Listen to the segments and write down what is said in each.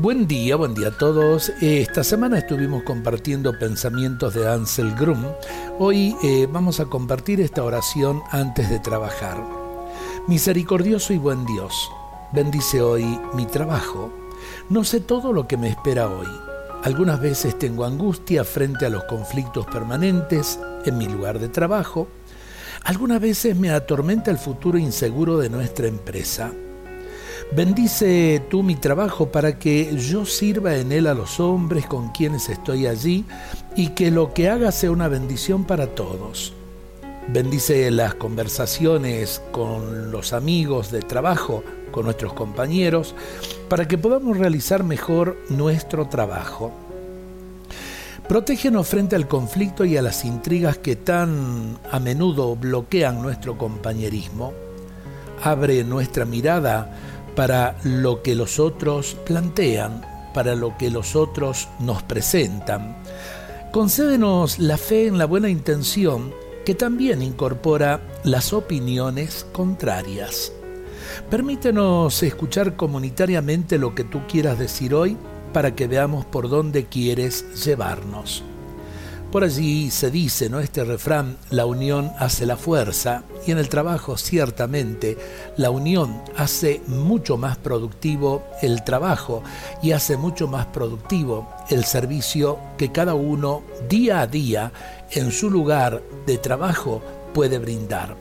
Buen día, buen día a todos. Esta semana estuvimos compartiendo pensamientos de Ansel Grum. Hoy eh, vamos a compartir esta oración antes de trabajar. Misericordioso y buen Dios, bendice hoy mi trabajo. No sé todo lo que me espera hoy. Algunas veces tengo angustia frente a los conflictos permanentes en mi lugar de trabajo. Algunas veces me atormenta el futuro inseguro de nuestra empresa. Bendice tú mi trabajo para que yo sirva en él a los hombres con quienes estoy allí y que lo que haga sea una bendición para todos. Bendice las conversaciones con los amigos de trabajo, con nuestros compañeros, para que podamos realizar mejor nuestro trabajo. Protégenos frente al conflicto y a las intrigas que tan a menudo bloquean nuestro compañerismo. Abre nuestra mirada para lo que los otros plantean, para lo que los otros nos presentan. Concédenos la fe en la buena intención que también incorpora las opiniones contrarias. Permítenos escuchar comunitariamente lo que tú quieras decir hoy para que veamos por dónde quieres llevarnos. Por allí se dice, ¿no? Este refrán, la unión hace la fuerza, y en el trabajo ciertamente la unión hace mucho más productivo el trabajo y hace mucho más productivo el servicio que cada uno día a día en su lugar de trabajo puede brindar.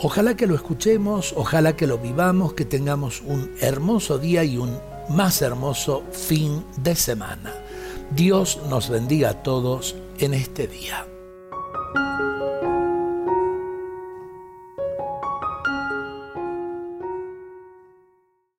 Ojalá que lo escuchemos, ojalá que lo vivamos, que tengamos un hermoso día y un más hermoso fin de semana. Dios nos bendiga a todos en este día.